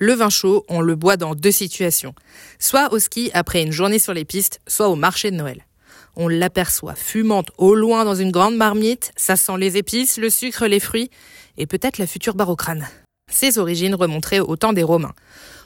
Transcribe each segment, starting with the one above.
Le vin chaud, on le boit dans deux situations. Soit au ski après une journée sur les pistes, soit au marché de Noël. On l'aperçoit fumante au loin dans une grande marmite, ça sent les épices, le sucre, les fruits, et peut-être la future crâne. Ses origines remonteraient au temps des Romains.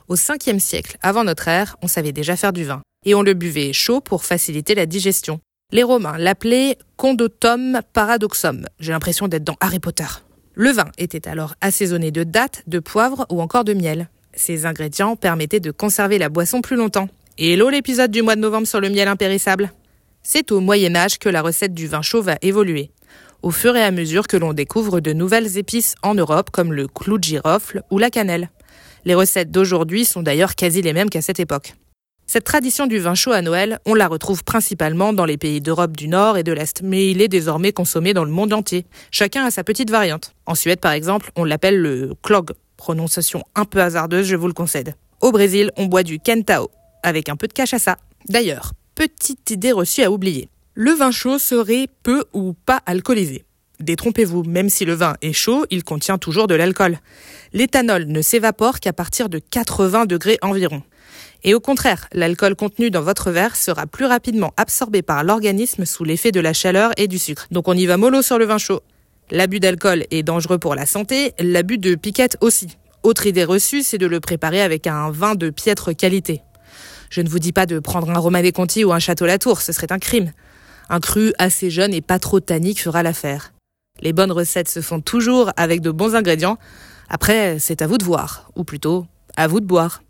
Au 5e siècle avant notre ère, on savait déjà faire du vin. Et on le buvait chaud pour faciliter la digestion. Les Romains l'appelaient condotum paradoxum. J'ai l'impression d'être dans Harry Potter. Le vin était alors assaisonné de dattes, de poivre ou encore de miel. Ces ingrédients permettaient de conserver la boisson plus longtemps. Hello l'épisode du mois de novembre sur le miel impérissable. C'est au Moyen Âge que la recette du vin chaud va évoluer. Au fur et à mesure que l'on découvre de nouvelles épices en Europe comme le clou de girofle ou la cannelle. Les recettes d'aujourd'hui sont d'ailleurs quasi les mêmes qu'à cette époque. Cette tradition du vin chaud à Noël, on la retrouve principalement dans les pays d'Europe du Nord et de l'Est, mais il est désormais consommé dans le monde entier. Chacun a sa petite variante. En Suède, par exemple, on l'appelle le clog, prononciation un peu hasardeuse, je vous le concède. Au Brésil, on boit du Kentao, avec un peu de cachaça. D'ailleurs, petite idée reçue à oublier. Le vin chaud serait peu ou pas alcoolisé. Détrompez-vous, même si le vin est chaud, il contient toujours de l'alcool. L'éthanol ne s'évapore qu'à partir de 80 degrés environ. Et au contraire, l'alcool contenu dans votre verre sera plus rapidement absorbé par l'organisme sous l'effet de la chaleur et du sucre. Donc on y va mollo sur le vin chaud. L'abus d'alcool est dangereux pour la santé, l'abus de piquette aussi. Autre idée reçue, c'est de le préparer avec un vin de piètre qualité. Je ne vous dis pas de prendre un Romanée Conti ou un Château Latour, ce serait un crime. Un cru assez jeune et pas trop tannique fera l'affaire. Les bonnes recettes se font toujours avec de bons ingrédients. Après, c'est à vous de voir, ou plutôt, à vous de boire.